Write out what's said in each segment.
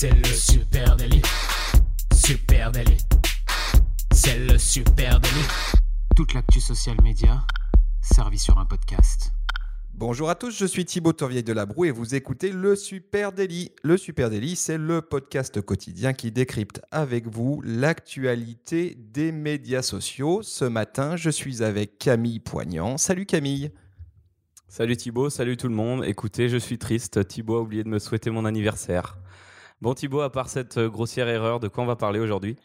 C'est le super délit. Super délit. C'est le super délit. Toute l'actu social média servie sur un podcast. Bonjour à tous, je suis Thibaut Tourvieille de la Broue et vous écoutez le Super Daily. Le Super Daily, c'est le podcast quotidien qui décrypte avec vous l'actualité des médias sociaux. Ce matin, je suis avec Camille Poignant. Salut Camille. Salut Thibaut, salut tout le monde. Écoutez, je suis triste. Thibaut a oublié de me souhaiter mon anniversaire. Bon Thibaut, à part cette grossière erreur, de quoi on va parler aujourd'hui?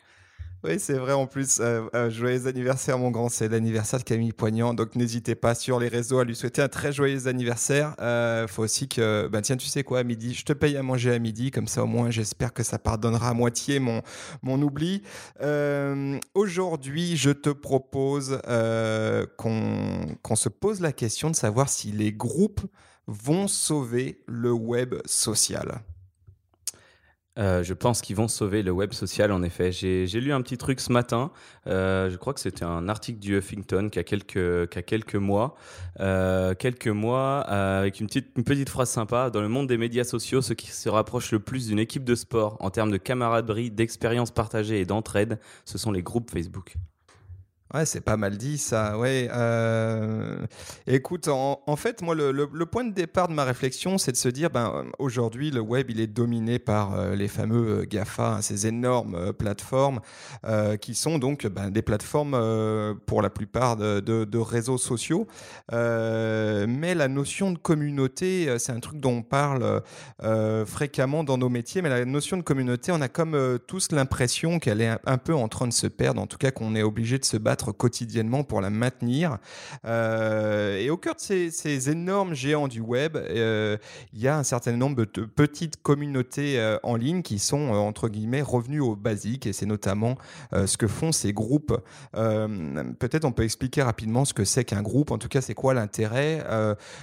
Oui, c'est vrai en plus. Euh, euh, joyeux anniversaire mon grand, c'est l'anniversaire de Camille Poignant. Donc n'hésitez pas sur les réseaux à lui souhaiter un très joyeux anniversaire. Euh, faut aussi que, ben tiens, tu sais quoi, à midi, je te paye à manger à midi, comme ça au moins j'espère que ça pardonnera à moitié mon, mon oubli. Euh, Aujourd'hui, je te propose euh, qu'on se pose la question de savoir si les groupes vont sauver le web social. Euh, je pense qu'ils vont sauver le web social, en effet. J'ai lu un petit truc ce matin. Euh, je crois que c'était un article du Huffington qui a quelques, a quelques mois. Euh, quelques mois, avec une petite, une petite phrase sympa. Dans le monde des médias sociaux, ce qui se rapproche le plus d'une équipe de sport en termes de camaraderie, d'expérience partagée et d'entraide, ce sont les groupes Facebook. Ouais, c'est pas mal dit ça. Ouais. euh, Écoute, en, fait, moi, le, point de départ de ma réflexion, c'est de se dire, ben, aujourd'hui, le web, il est dominé par euh, les fameux euh, GAFA, hein, ces énormes plateformes qui sont donc ben, des plateformes pour la plupart de, réseaux sociaux. Mais la notion de communauté, c'est un truc dont on parle fréquemment dans nos métiers. Mais la notion de communauté, on a comme tous l'impression qu'elle est un peu en train de se perdre. En tout cas, qu'on est obligé de se battre quotidiennement pour la maintenir. Euh, et au cœur de ces, énormes géants du web, euh, il y a un certain nombre de petites communautés euh, en ligne qui sont, entre guillemets, revenues au basique. Et c'est notamment ce que font ces groupes. Peut-être on peut expliquer rapidement ce que c'est qu'un groupe. En tout cas, c'est quoi l'intérêt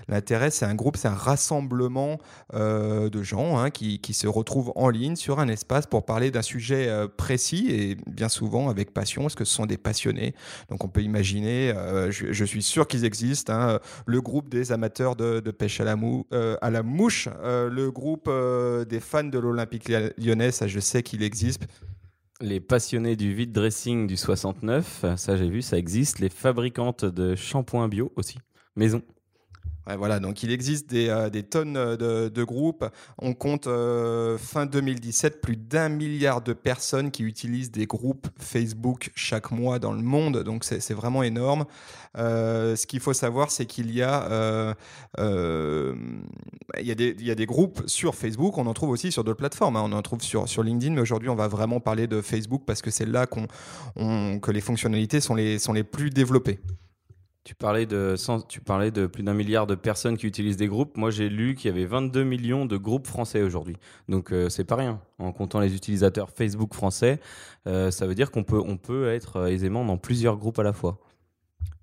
L'intérêt, c'est un groupe, c'est un rassemblement de gens hein, qui, qui se retrouvent en ligne sur un espace pour parler d'un sujet précis et bien souvent avec passion, parce que ce sont des passionnés. Donc on peut imaginer, euh, je, suis sûr qu'ils existent, hein, le groupe des amateurs de, pêche à la, euh, mouche, euh, le groupe des fans de l'Olympique lyonnais, ça je sais qu'il existe. Les passionnés du vide dressing du 69, ça j'ai vu, ça existe. Les fabricantes de shampoing bio aussi, maison. Voilà, donc il existe des, euh, tonnes euh, de, groupes. On compte euh, fin 2017 plus d'un milliard de personnes qui utilisent des groupes Facebook chaque mois dans le monde. Donc c'est vraiment énorme. Ce qu'il faut savoir, c'est qu'il y a des, groupes sur Facebook. On en trouve aussi sur d'autres plateformes. hein. On en trouve sur, LinkedIn, mais aujourd'hui on va vraiment parler de Facebook parce que c'est là que les fonctionnalités sont les plus développées. Tu parlais de, tu parlais de plus d'un milliard de personnes qui utilisent des groupes. Moi, j'ai lu qu'il y avait 22 millions de groupes français aujourd'hui. Donc, euh, c'est pas rien. En comptant les utilisateurs Facebook français, euh, ça veut dire qu'on peut, on peut être euh, aisément dans plusieurs groupes à la fois.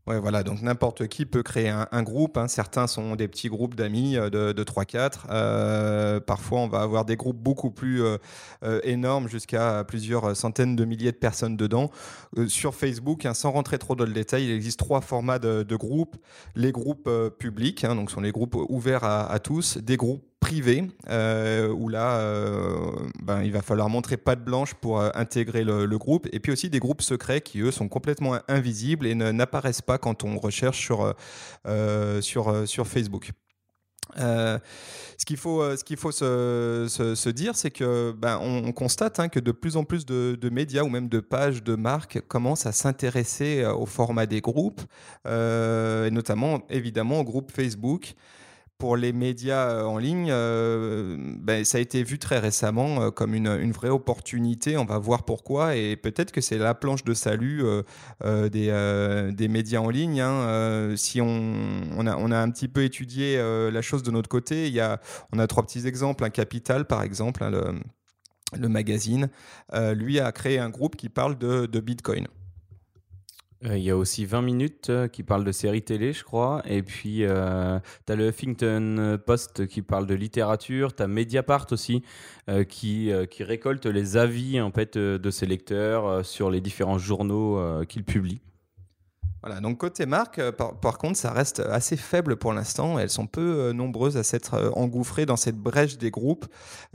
Ouais, voilà, donc n'importe qui peut créer un, groupe. hein. Certains sont des petits groupes d'amis euh, de, de 3-4. Euh, parfois, on va avoir des groupes beaucoup plus euh, énormes, jusqu'à plusieurs centaines de milliers de personnes dedans. Sur Facebook, hein, sans rentrer trop dans le détail, il existe trois formats de, groupes. Les groupes publics, hein, donc sont les groupes ouverts à, à tous. Des groupes privés, euh, où là, euh, ben, il va falloir montrer patte blanche pour euh, intégrer le, groupe. Et puis aussi des groupes secrets qui, eux, sont complètement invisibles et n'apparaissent pas quand on recherche sur, sur, sur Facebook. Ce qu'il faut, ce faut se, se- dire, c'est que ben, on, on constate hein, que de plus en plus de, médias ou même de pages de marques commencent à s'intéresser au format des groupes, et notamment évidemment au groupe Facebook pour les médias euh, en ligne, euh, ben, ça a été vu très récemment euh, comme une, une, vraie opportunité. On va voir pourquoi. Et peut-être que c'est la planche de salut des, des, médias en ligne. Hein. si on, on, a, on, a, un petit peu étudié la chose de notre côté, il y a, on a trois petits exemples. Un Capital, par exemple, hein, le, le, magazine, lui a créé un groupe qui parle de, de Bitcoin. Euh, il y a aussi 20 minutes euh, qui parle de séries télé, je crois. Et puis, euh, tu as le Huffington Post qui parle de littérature. Tu as Mediapart aussi qui, qui récolte les avis en fait, de ses lecteurs sur les différents journaux qu'il publie. Voilà, donc côté marque, euh, par, contre, ça reste assez faible pour l'instant. Elles sont peu euh, nombreuses à s'être euh, engouffrées dans cette brèche des groupes.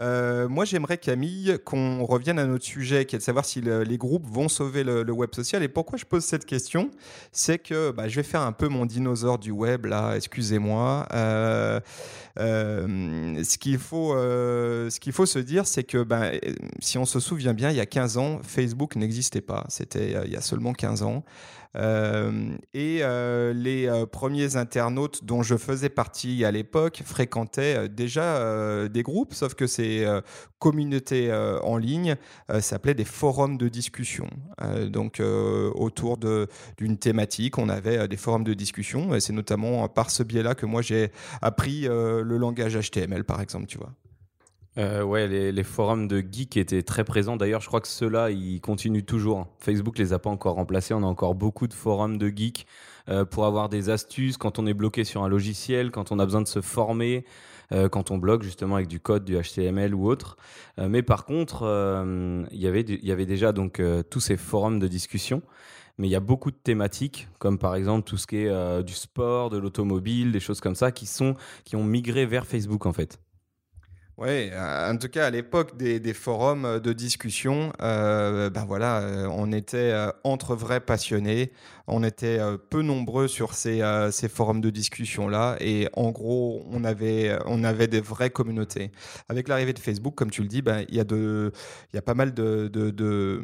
moi, j'aimerais, Camille, qu'on revienne à notre sujet, qui est de savoir si les groupes vont sauver le, web social. Et pourquoi je pose cette question? C'est que bah, je vais faire un peu mon dinosaure du web, là, excusez-moi. ce qu'il faut, faut se dire, c'est que bah, si on se souvient bien, il y a 15 ans, Facebook n'existait pas. C'était il y a seulement 15 ans. Euh, et euh, les euh, premiers internautes dont je faisais partie à l'époque fréquentaient déjà des groupes, sauf que ces communautés en ligne s'appelaient des forums de discussion. donc autour d'une thématique, on avait des forums de discussion, et c'est notamment par ce biais-là que moi j'ai appris le langage HTML, par exemple, tu vois. Euh, ouais, les, forums de geeks étaient très présents. D'ailleurs, je crois que ceux-là, ils continuent toujours. Facebook les a pas encore remplacés. On a encore beaucoup de forums de geeks euh, pour avoir des astuces quand on est bloqué sur un logiciel, quand on a besoin de se former, euh, quand on bloque justement avec du code, du HTML ou autre. mais par contre, il y avait déjà donc tous ces forums de discussion mais il y a beaucoup de thématiques, comme par exemple tout ce qui est du sport, de l'automobile, des choses comme ça, qui, sont, qui ont migré vers Facebook en fait. Oui, en tout cas à l'époque des, forums de discussion, euh, ben voilà, euh, on était euh, entre vrais passionnés, on était peu nombreux sur ces, ces forums de discussion là, et en gros on avait on avait des vraies communautés. Avec l'arrivée de Facebook, comme tu le dis, ben il y a y a pas mal de, de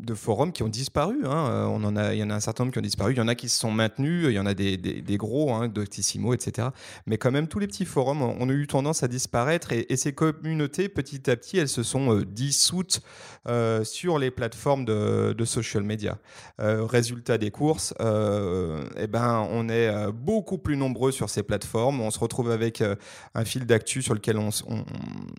de forums qui ont disparu. Hein. Euh, on en a, il y en a un certain nombre qui ont disparu. Il y en a qui se sont maintenus. Il y en a des, des, gros, hein, Doctissimo, etc. Mais quand même, tous les petits forums ont, eu tendance à disparaître. Et, ces communautés, petit à petit, elles se sont euh, dissoutes euh, sur les plateformes de, de social media. résultat des courses, eh ben, on est beaucoup plus nombreux sur ces plateformes. On se retrouve avec un fil d'actu sur lequel on, on,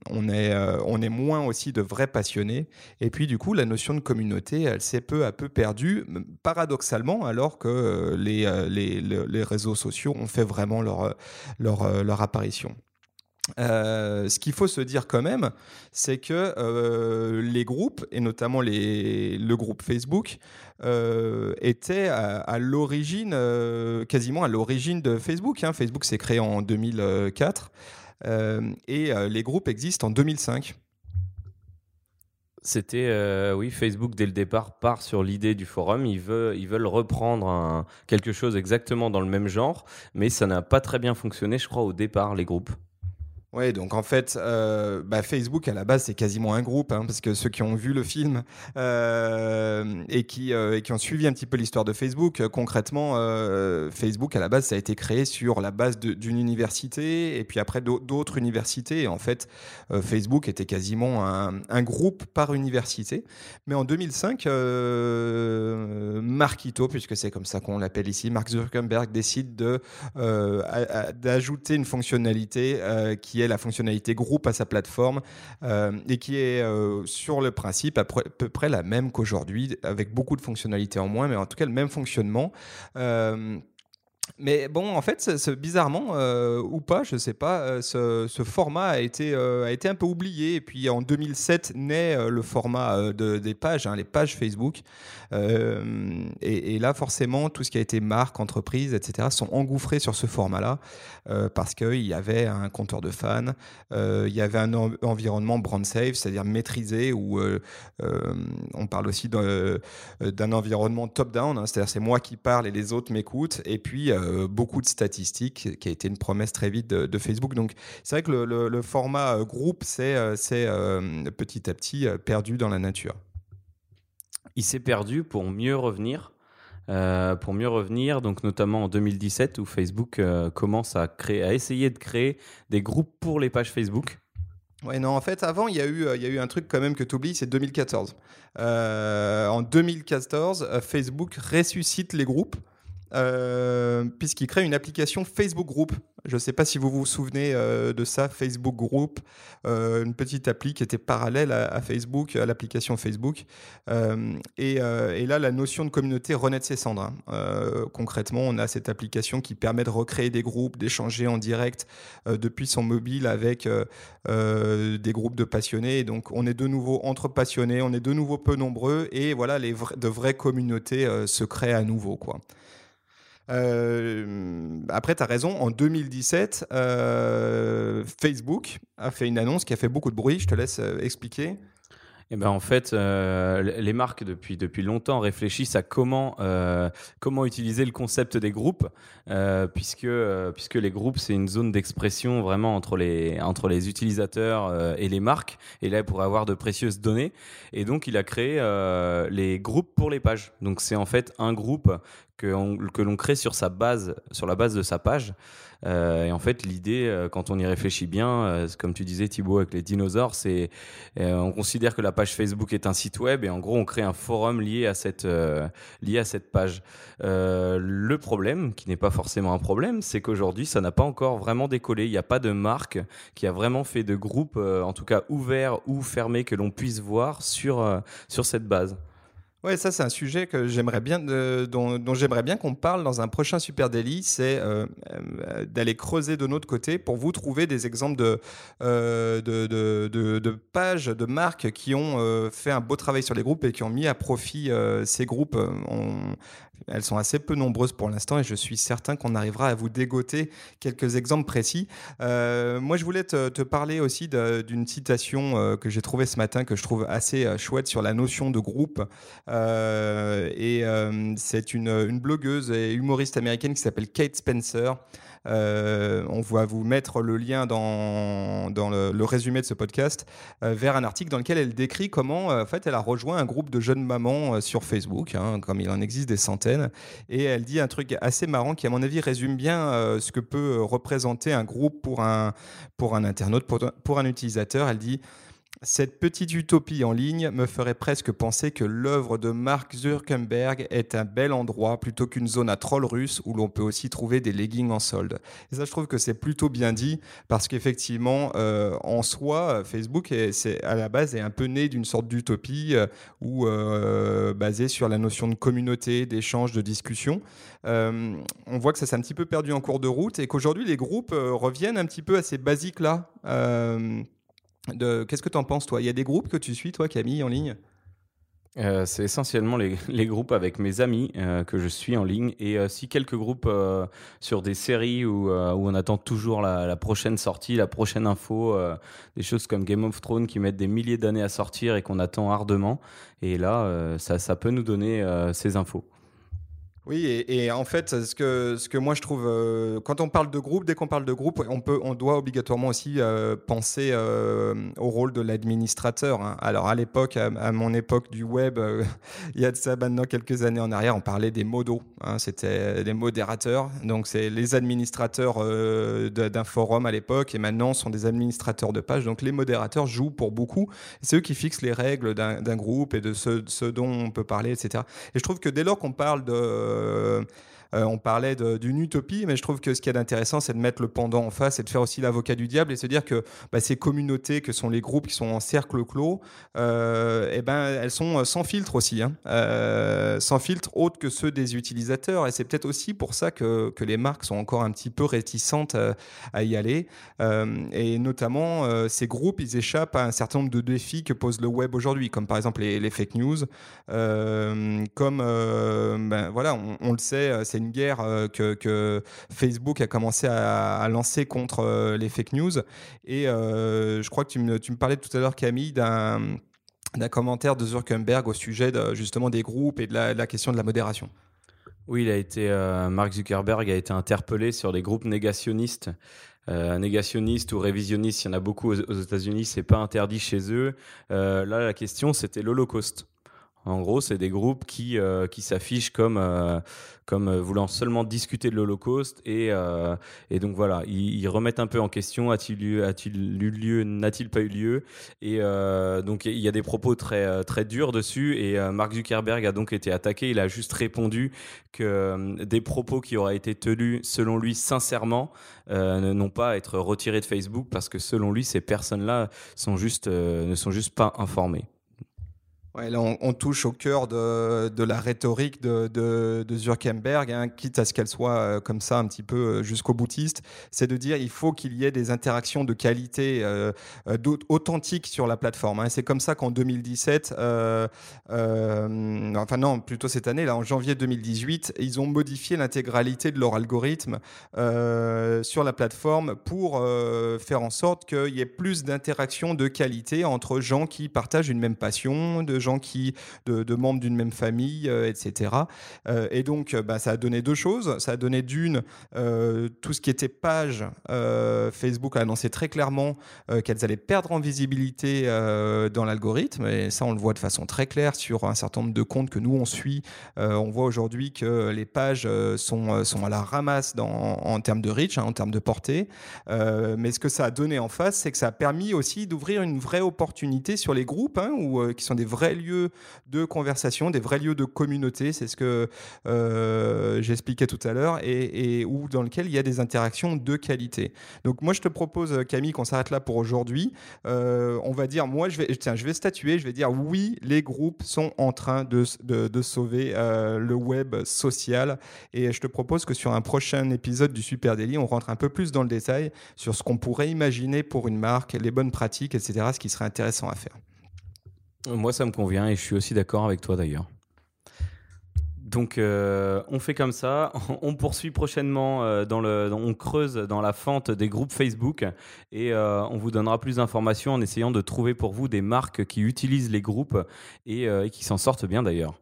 on est, on est moins aussi de vrais passionnés. Et puis, du coup, la notion de communauté elle s'est peu à peu perdue, paradoxalement, alors que euh, les, euh, les, réseaux sociaux ont fait vraiment leur, euh, leur, leur apparition. ce qu'il faut se dire quand même, c'est que les groupes, et notamment les, le groupe Facebook, étaient à, l'origine, quasiment à l'origine de Facebook. Hein. Facebook s'est créé en 2004 et les groupes existent en 2005. C'était, euh, oui, Facebook dès le départ part sur l'idée du forum. Ils veulent, ils veulent reprendre quelque chose exactement dans le même genre, mais ça n'a pas très bien fonctionné, je crois, au départ, les groupes. Oui, donc en fait, euh, bah, Facebook à la base c'est quasiment un groupe, hein, parce que ceux qui ont vu le film euh, et, qui, euh, et qui ont suivi un petit peu l'histoire de Facebook, concrètement, Facebook à la base ça a été créé sur la base d'une université et puis après d'autres universités. Et en fait, Facebook était quasiment un, groupe par université. Mais en 2005, Marquito, puisque c'est comme ça qu'on l'appelle ici, Mark Zuckerberg décide d'ajouter une fonctionnalité qui la fonctionnalité groupe à sa plateforme euh, et qui est euh, sur le principe à peu près la même qu'aujourd'hui, avec beaucoup de fonctionnalités en moins, mais en tout cas le même fonctionnement. Euh, mais bon, en fait, bizarrement euh, ou pas, je sais pas, euh, ce, format a été, euh, a été un peu oublié. Et puis en 2007 naît le format de, des pages, hein, les pages Facebook. Et, là, forcément, tout ce qui a été marque, entreprise, etc., sont engouffrés sur ce format-là parce qu'il y avait un compteur de fans, il y avait un environnement brand safe, c'est-à-dire maîtrisé, où on parle aussi d'un environnement top-down, hein, c'est-à-dire c'est moi qui parle et les autres m'écoutent. Et puis euh, beaucoup de statistiques, qui a été une promesse très vite de, Facebook. Donc c'est vrai que le, format euh, groupe, c'est euh, petit à petit perdu dans la nature. Il s'est perdu pour mieux revenir. pour mieux revenir, donc notamment en 2017 où Facebook commence à créer, à essayer de créer des groupes pour les pages Facebook. Ouais, non, en fait, avant, il y, a eu, il y a eu un truc quand même que tu oublies, c'est 2014. en 2014, Facebook ressuscite les groupes. Euh, puisqu'il crée une application Facebook Group. Je ne sais pas si vous vous souvenez euh, de ça, Facebook Group, euh, une petite appli qui était parallèle à, Facebook, à l'application Facebook. Et, là, la notion de communauté renaît de ses cendres. Hein. concrètement, on a cette application qui permet de recréer des groupes, d'échanger en direct depuis son mobile avec des groupes de passionnés. Donc, on est de nouveau entre passionnés, on est de nouveau peu nombreux, et voilà, de vraies communautés se créent à nouveau, quoi. Euh, après, tu as raison, en 2017, euh, Facebook a fait une annonce qui a fait beaucoup de bruit. Je te laisse euh, expliquer. Eh ben en fait, les marques depuis, depuis longtemps réfléchissent à comment, comment utiliser le concept des groupes, puisque, puisque les groupes, c'est une zone d'expression vraiment entre les, entre les utilisateurs et les marques, et là, pour avoir de précieuses données. Et donc, il a créé les groupes pour les pages. Donc, c'est en fait un groupe que, l'on crée sur sa base, sur la base de sa page. Euh, et en fait, l'idée, euh, quand on y réfléchit bien, euh, comme tu disais Thibaut avec les dinosaures, c'est on considère que la page Facebook est un site web et en gros, on crée un forum lié à cette lié à cette page. le problème, qui n'est pas forcément un problème, c'est qu'aujourd'hui, ça n'a pas encore vraiment décollé. Il n'y a pas de marque qui a vraiment fait de groupe, en tout cas ouvert ou fermé, que l'on puisse voir sur sur cette base. Ouais, ça c'est un sujet que j'aimerais bien, dont, j'aimerais bien qu'on parle dans un prochain Super Daily, c'est euh, euh, d'aller creuser de notre côté pour vous trouver des exemples de, euh, de, pages, de marques qui ont fait un beau travail sur les groupes et qui ont mis à profit ces groupes. Elles sont assez peu nombreuses pour l'instant et je suis certain qu'on arrivera à vous dégoter quelques exemples précis. moi, je voulais te, parler aussi d'une citation que j'ai trouvée ce matin que je trouve assez chouette sur la notion de groupe. Euh, et euh, c'est une, blogueuse et humoriste américaine qui s'appelle Kate Spencer. Euh, on va vous mettre le lien dans, dans le, résumé de ce podcast vers un article dans lequel elle décrit comment en fait elle a rejoint un groupe de jeunes mamans sur Facebook, hein, comme il en existe des centaines, et elle dit un truc assez marrant qui à mon avis résume bien ce que peut représenter un groupe pour un, pour un internaute, pour, pour un utilisateur. Elle dit cette petite utopie en ligne me ferait presque penser que l'œuvre de Mark Zuckerberg est un bel endroit plutôt qu'une zone à troll russe où l'on peut aussi trouver des leggings en solde. Et ça, je trouve que c'est plutôt bien dit parce qu'effectivement, euh, en soi, Facebook, est, à la base, est un peu né d'une sorte d'utopie euh, euh, basée sur la notion de communauté, d'échange, de discussion. on voit que ça s'est un petit peu perdu en cours de route et qu'aujourd'hui, les groupes reviennent un petit peu à ces basiques-là. Qu'est-ce que tu en penses, toi? Il y a des groupes que tu suis, toi, Camille, en ligne? Euh, c'est essentiellement les, groupes avec mes amis euh, que je suis en ligne et euh, si quelques groupes sur des séries où, on attend toujours la, prochaine sortie, la prochaine info, des choses comme Game of Thrones qui mettent des milliers d'années à sortir et qu'on attend ardemment. Et là, ça, peut nous donner ces infos. Oui, et, en fait, ce que, ce que moi je trouve, euh, quand on parle de groupe, dès qu'on parle de groupe, on, peut, on doit obligatoirement aussi euh, penser euh, au rôle de l'administrateur. Hein. Alors à l'époque, à, mon époque du web, il y a de ça maintenant quelques années en arrière, on parlait des modos. Hein. C'était des modérateurs. Donc c'est les administrateurs d'un forum à l'époque, et maintenant sont des administrateurs de page. Donc les modérateurs jouent pour beaucoup. C'est eux qui fixent les règles d'un groupe et de ce, ce, dont on peut parler, etc. Et je trouve que dès lors qu'on parle de euh, euh, euh, on parlait d'une utopie, mais je trouve que ce qui est intéressant, c'est de mettre le pendant en face et de faire aussi l'avocat du diable et se dire que bah, ces communautés, que sont les groupes qui sont en cercle clos, euh, eh ben, elles sont sans filtre aussi, hein. sans filtre autre que ceux des utilisateurs. Et c'est peut-être aussi pour ça que, les marques sont encore un petit peu réticentes à, y aller. et notamment, ces groupes, ils échappent à un certain nombre de défis que pose le web aujourd'hui, comme par exemple les, fake news, comme ben, voilà, on, le sait, euh, une guerre euh, que, Facebook a commencé à, lancer contre euh, les fake news. Et je crois que tu me, tu me parlais tout à l'heure, Camille, d'un d'un commentaire de Zuckerberg au sujet de, justement des groupes et de la, question de la modération. Oui, il a été, Mark Zuckerberg a été interpellé sur des groupes négationnistes. négationnistes ou révisionnistes, il y en a beaucoup aux, aux États-Unis, c'est pas interdit chez eux. là, la question, c'était l'Holocauste. En gros, c'est des groupes qui, euh, qui s'affichent comme, euh, comme euh, voulant seulement discuter de l'Holocauste. Et, et donc voilà, ils, remettent un peu en question a-t-il eu, a-t-il eu lieu, n'a-t-il pas eu lieu Et donc il y a des propos très, très durs dessus. Et Mark Zuckerberg a donc été attaqué. Il a juste répondu que des propos qui auraient été tenus, selon lui, sincèrement, n'ont pas à être retirés de Facebook parce que selon lui, ces personnes-là ne sont juste pas informées. On, touche au cœur de, la rhétorique de, de, hein, quitte à ce qu'elle soit euh, comme ça un petit peu euh, jusqu'au boutiste, c'est de dire il faut qu'il y ait des interactions de qualité euh, authentiques sur la plateforme. Hein. C'est comme ça qu'en 2017, enfin non, plutôt cette année, là, en janvier 2018, ils ont modifié l'intégralité de leur algorithme sur la plateforme pour faire en sorte qu'il y ait plus d'interactions de qualité entre gens qui partagent une même passion, gens qui, de, membres d'une même famille, euh, etc. Euh, et donc, euh, bah, ça a donné deux choses. Ça a donné d'une, tout ce qui était page, Facebook a annoncé très clairement qu'elles allaient perdre en visibilité dans l'algorithme. Et ça, on le voit de façon très claire sur un certain nombre de comptes que nous, on suit. on voit aujourd'hui que les pages sont, sont à la ramasse en termes de reach, hein, en termes de portée. mais ce que ça a donné en face, c'est que ça a permis aussi d'ouvrir une vraie opportunité sur les groupes, hein, qui sont des vrais lieux de conversation, des vrais lieux de communauté, c'est ce que euh, j'expliquais tout à l'heure, et, où, dans lequel il y a des interactions de qualité. Donc moi, je te propose, Camille, qu'on s'arrête là pour aujourd'hui. Euh, on va dire, moi, je vais, statuer, je vais dire oui, les groupes sont en train de, de, sauver euh, le web social, et je te propose que sur un prochain épisode du Super Daily, on rentre un peu plus dans le détail sur ce qu'on pourrait imaginer pour une marque, les bonnes pratiques, etc., ce qui serait intéressant à faire. Moi, ça me convient et je suis aussi d'accord avec toi d'ailleurs. Donc, euh, on fait comme ça. On poursuit prochainement euh, dans le, on creuse dans la fente des groupes Facebook et euh, on vous donnera plus d'informations en essayant de trouver pour vous des marques qui utilisent les groupes et qui s'en sortent bien d'ailleurs.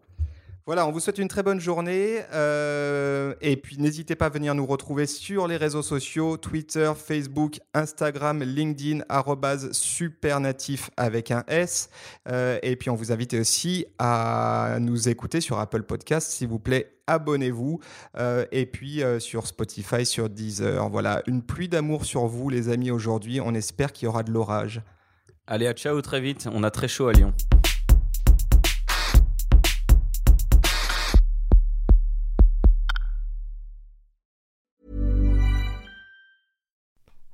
Voilà, on vous souhaite une très bonne journée. Euh, et puis n'hésitez pas à venir nous retrouver sur les réseaux sociaux, Twitter, Facebook, Instagram, LinkedIn, supernatif avec un S. Euh, et puis on vous invite aussi à nous écouter sur Apple Podcast, s'il vous plaît. Abonnez-vous euh, et puis sur Spotify, sur Deezer. Voilà, une pluie d'amour sur vous, les amis, aujourd'hui. On espère qu'il y aura de l'orage. Allez, à ciao très vite. On a très chaud à Lyon.